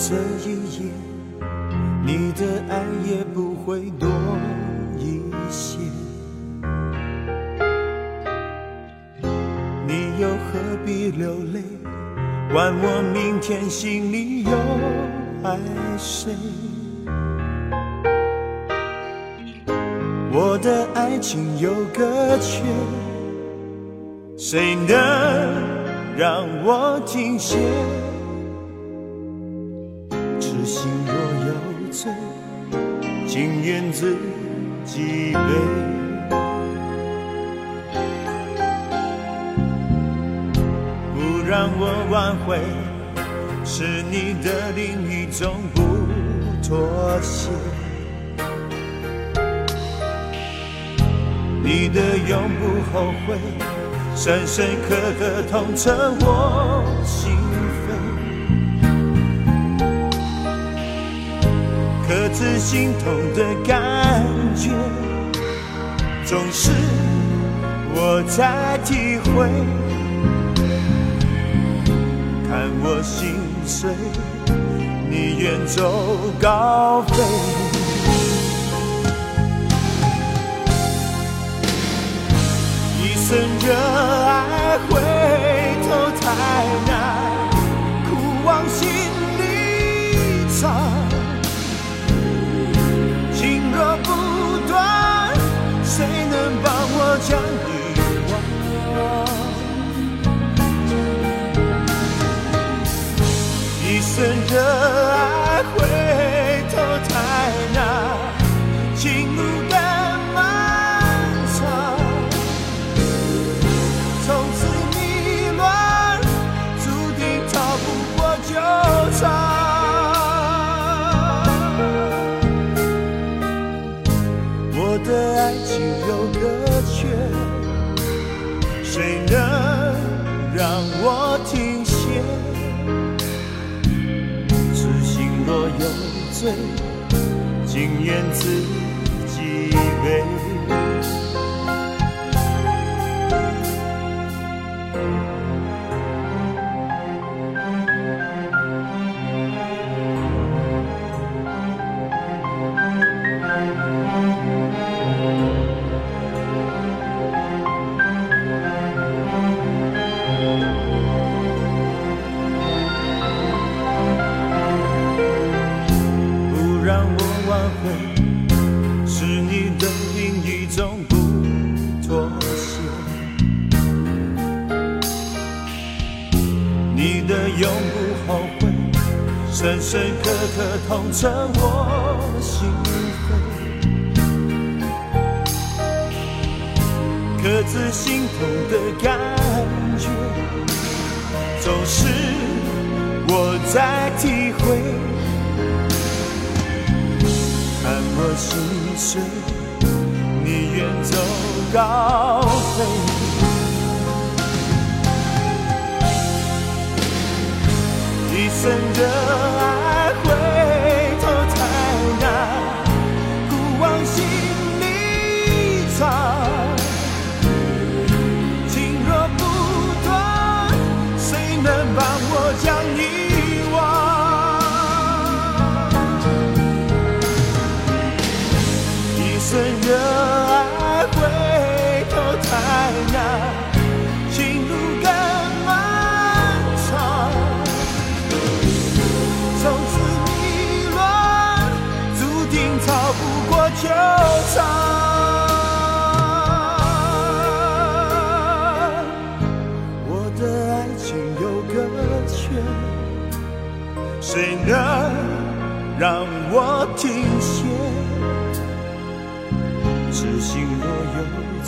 这一夜，你的爱也不会多一些。你又何必流泪？管我明天心里又爱谁？我的爱情有个缺，谁能让我停歇？让我挽回，是你的另一种不妥协。你的永不后悔，深深刻刻痛彻我心。各自心痛的感觉，总是我在体会。我心碎，你远走高飞。一生热爱，会有罪，情愿自己背。深深刻刻痛彻我心扉，各自心痛的感觉，总是我在体会。看我心碎，你远走高飞。一生的爱，回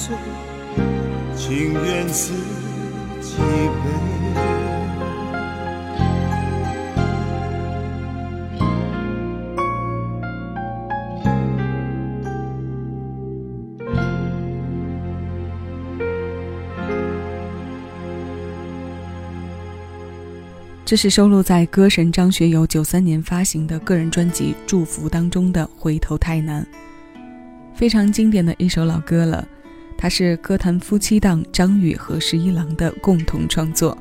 有罪，情愿自己背。这是收录在歌神张学友九三年发行的个人专辑《祝福》当中的《回头太难》，非常经典的一首老歌了。它是歌坛夫妻档张宇和十一郎的共同创作。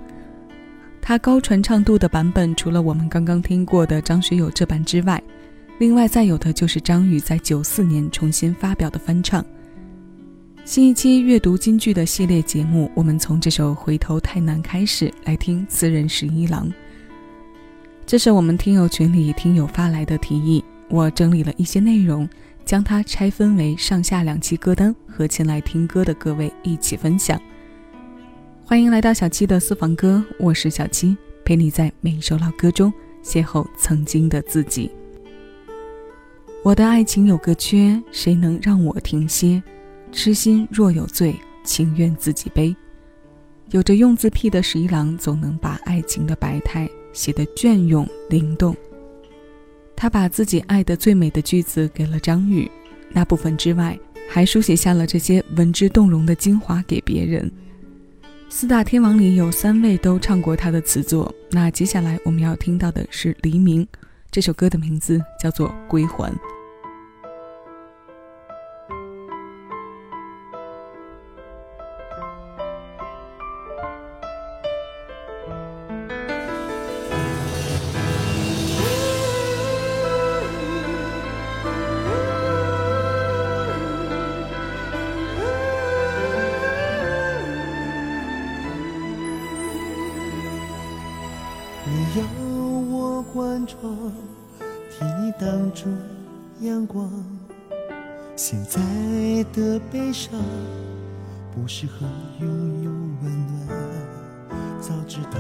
它高传唱度的版本，除了我们刚刚听过的张学友这版之外，另外再有的就是张宇在九四年重新发表的翻唱。新一期阅读金句的系列节目，我们从这首《回头太难》开始来听词人十一郎。这是我们听友群里听友发来的提议，我整理了一些内容，将它拆分为上下两期歌单，和前来听歌的各位一起分享。欢迎来到小七的私房歌，我是小七，陪你在每一首老歌中邂逅曾经的自己。我的爱情有个缺，谁能让我停歇？痴心若有罪，情愿自己背。有着用字癖的十一郎，总能把爱情的百态写得隽永灵动。他把自己爱的最美的句子给了张宇，那部分之外，还书写下了这些文之动容的精华给别人。四大天王里有三位都唱过他的词作，那接下来我们要听到的是黎明，这首歌的名字叫做《归还》。住阳光现在的悲伤不适合拥有温暖，早知道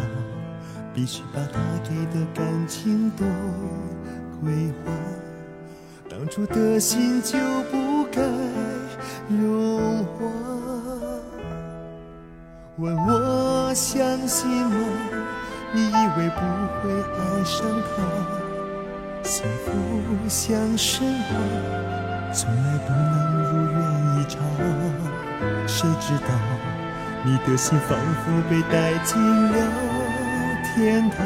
必须把他给的感情都归还，当初的心就不该融化。问我相信吗？你以为不会爱上他？幸福像神话，从来不能如愿以偿。谁知道你的心仿佛被带进了天堂，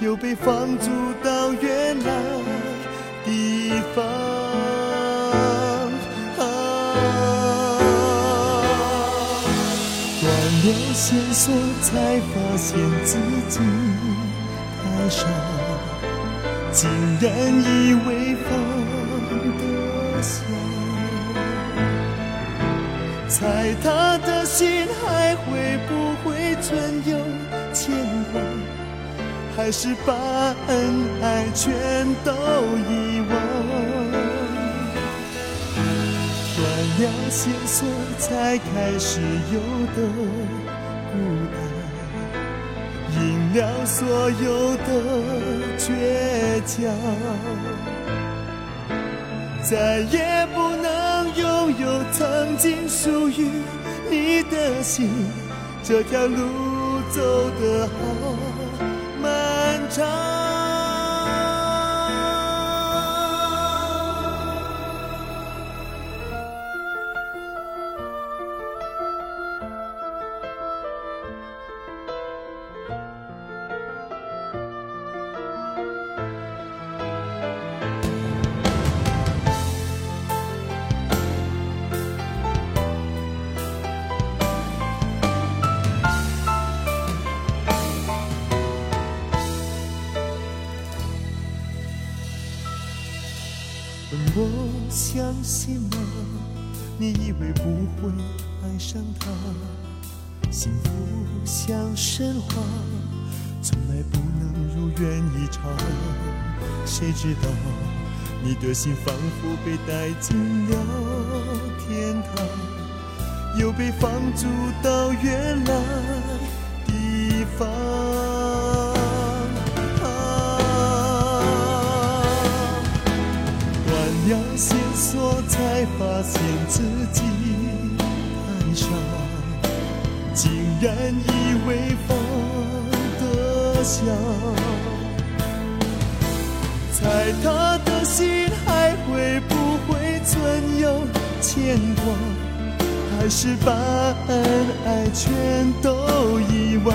又被放逐到原来地方。断了线索，才发现自己太傻。竟然以为放得下，猜他的心还会不会存有牵挂，还是把恩爱全都遗忘？断了线索，才开始有的，了所有的。倔强，再也不能拥有曾经属于你的心。这条路走得好漫长。相信吗？你以为不会爱上他？幸福像神话，从来不能如愿以偿。谁知道你的心仿佛被带进了天堂，又被放逐到原来地方。要线索才才发现自己太傻，竟然以为放得下。猜他的心还会不会存有牵挂，还是把恩爱全都遗忘？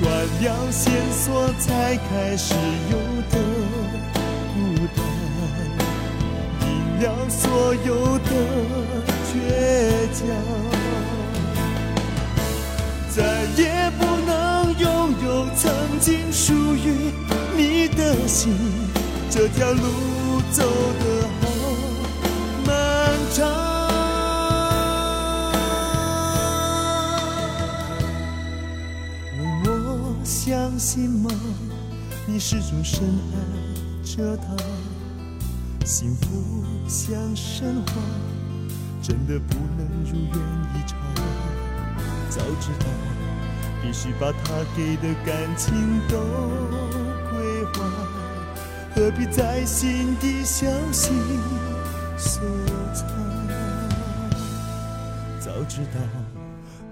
断了线索才开始有的，赢了所有的倔强，再也不能拥有曾经属于你的心，这条路走得好漫长。我相信吗？你始终深爱着他，幸福像神话，真的不能如愿以偿。早知道必须把他给的感情都归还，何必在心底小心收藏？早知道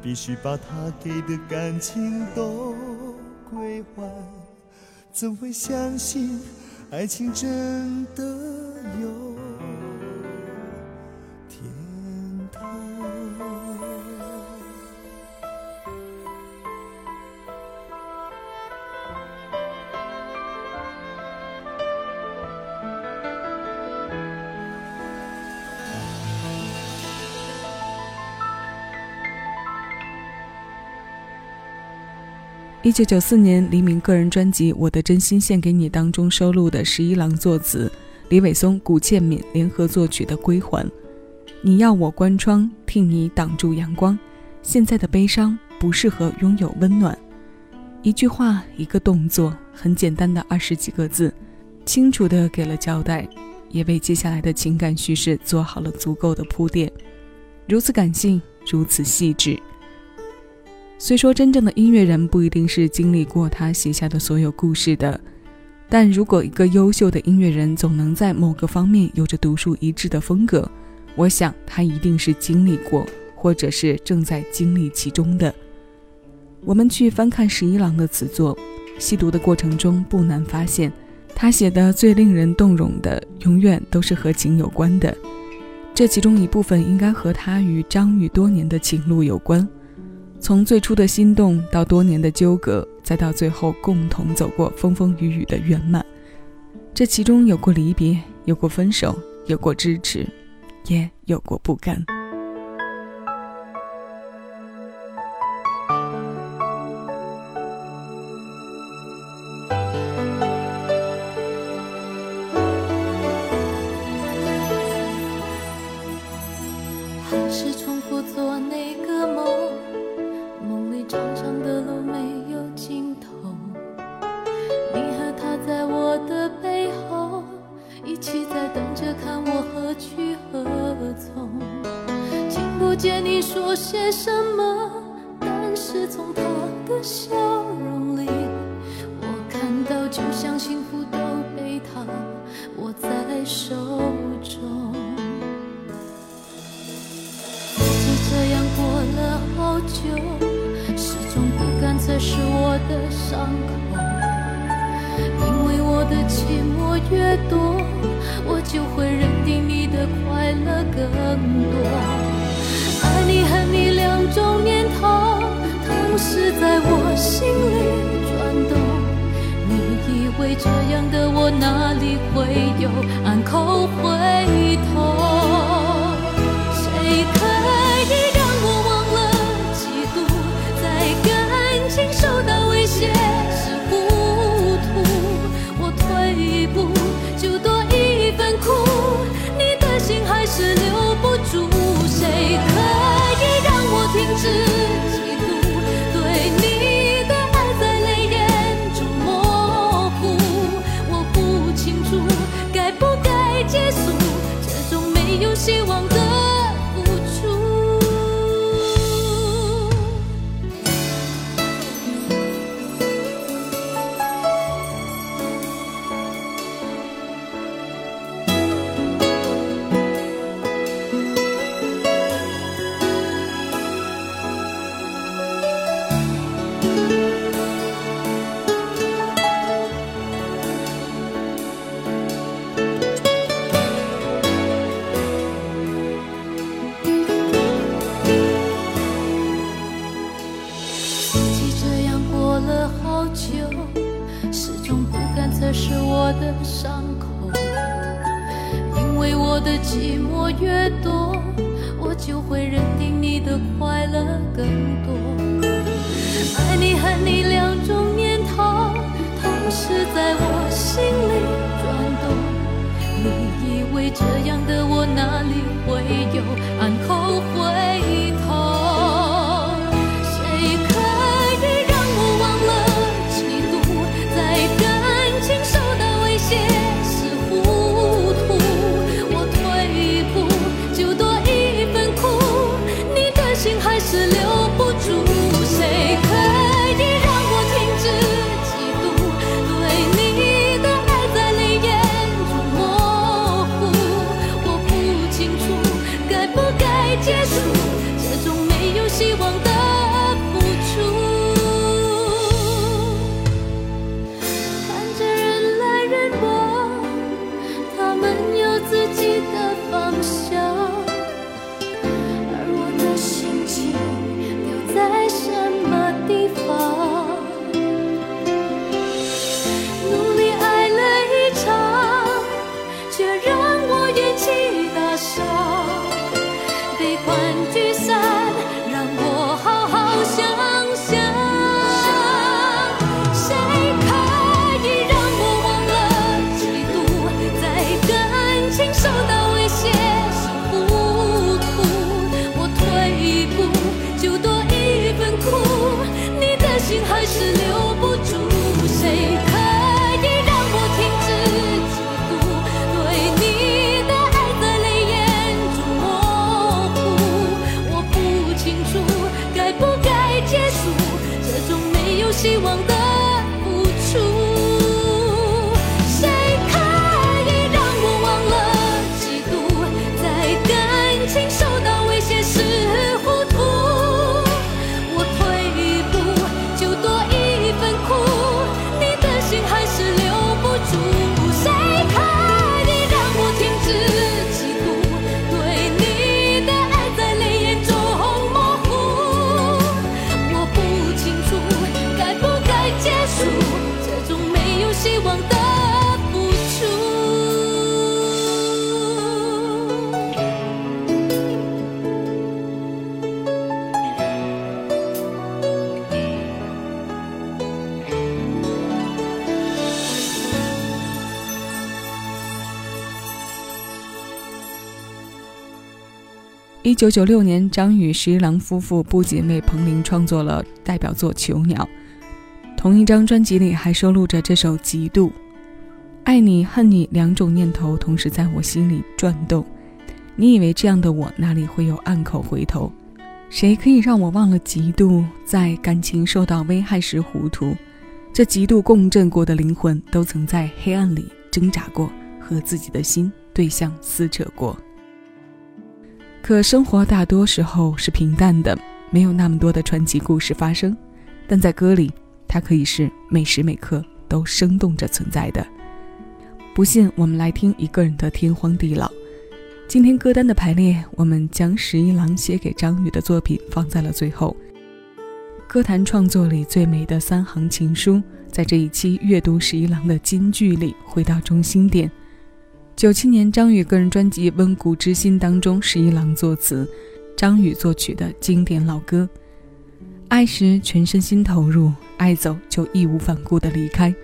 必须把他给的感情都归还，怎会相信爱情真的一九九四年，黎明个人专辑《我的真心献给你》当中收录的十一郎作词，李伟松、古倩敏联合作曲的《归还》。你要我关窗，替你挡住阳光。现在的悲伤不适合拥有温暖。一句话，一个动作，很简单的二十几个字，清楚的给了交代，也为接下来的情感叙事做好了足够的铺垫。如此感性，如此细致。虽说真正的音乐人不一定是经历过他写下的所有故事的，但如果一个优秀的音乐人总能在某个方面有着独树一帜的风格，我想他一定是经历过，或者是正在经历其中的。我们去翻看十一郎的词作，细读的过程中不难发现，他写的最令人动容的，永远都是和情有关的。这其中一部分应该和他与张宇多年的情路有关。从最初的心动，到多年的纠葛，再到最后共同走过风风雨雨的圆满，这其中有过离别，有过分手，有过支持，也有过不甘。的伤口，因为我的寂寞越多，我就会认定你的快乐更多。爱你恨你两种念头，同时在我心里转动。你以为这样的我哪里会有暗口回头？谁可以让我忘了嫉妒，在感情受到威就始终不敢擦拭我的伤口，因为我的寂寞越多，我就会认定你的快乐更多。爱你恨你两种念头同时在我心里转动，你以为这样的我哪里会有暗口回头？一九九六年，张宇、十一郎夫妇不仅为彭羚创作了代表作《囚鸟》，同一张专辑里还收录着这首《嫉妒》。爱你恨你两种念头同时在我心里转动。你以为这样的我哪里会有暗口回头？谁可以让我忘了嫉妒，在感情受到危害时糊涂？这极度共振过的灵魂，都曾在黑暗里挣扎过，和自己的心对象撕扯过。可生活大多时候是平淡的，没有那么多的传奇故事发生，但在歌里，它可以是每时每刻都生动着存在的。不信，我们来听一个人的天荒地老。今天歌单的排列，我们将十一郎写给张宇的作品放在了最后。歌坛创作里最美的三行情书，在这一期阅读十一郎的金句里回到中心点。九七年张宇个人专辑《温故知新》当中，十一郎作词，张宇作曲的经典老歌。爱时全身心投入，爱走就义无反顾的离开，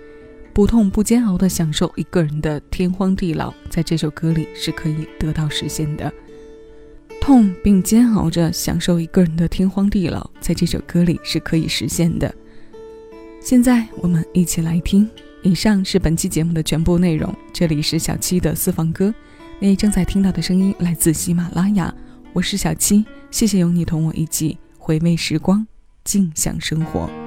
不痛不煎熬的享受一个人的天荒地老，在这首歌里是可以得到实现的。痛并煎熬着享受一个人的天荒地老，在这首歌里是可以实现的。现在我们一起来听。以上是本期节目的全部内容。这里是小七的私房歌，你正在听到的声音来自喜马拉雅，我是小七，谢谢有你同我一起回味时光，静享生活。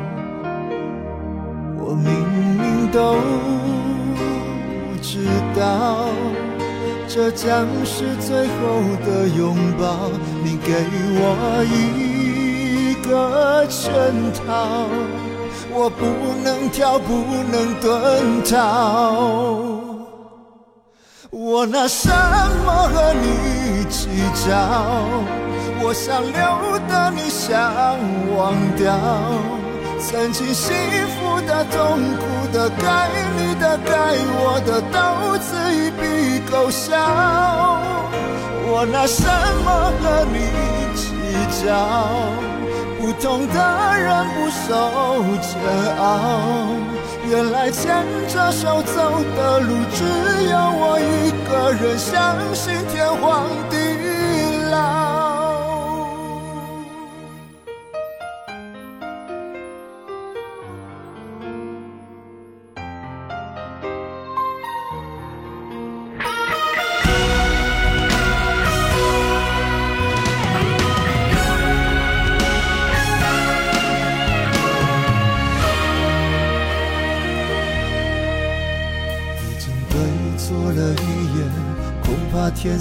都知道，这将是最后的拥抱。你给我一个圈套，我不能跳，不能遁逃。我拿什么和你计较？我想留的，你想忘掉。曾经幸福的、痛苦的、该你的、该我的，都自一笔勾销。我拿什么和你计较？不同的人不受煎熬。原来牵着手走的路，只有我一个人，相信天荒地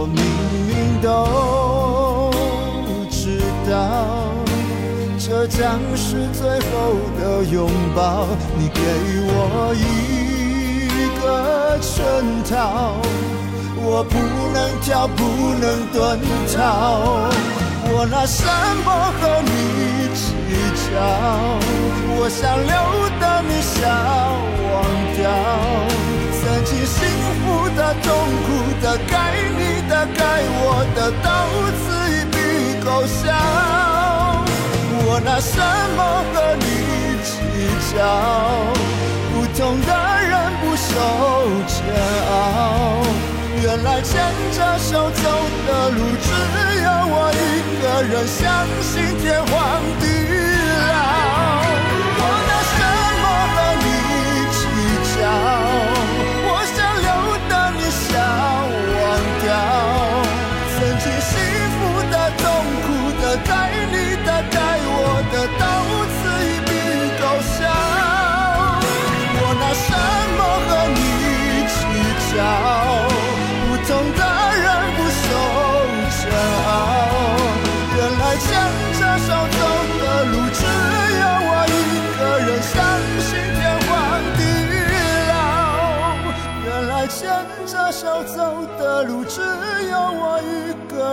我明明都知道，这将是最后的拥抱。你给我一个圈套，我不能跳，不能遁逃。我拿什么和你计较？我想留的，你想忘掉。曾经幸福的、痛苦的、该你的、该我的，都此一笔勾销。我拿什么和你计较？不同的人不受煎熬。原来牵着手走的路，只有我一个人，相信天荒地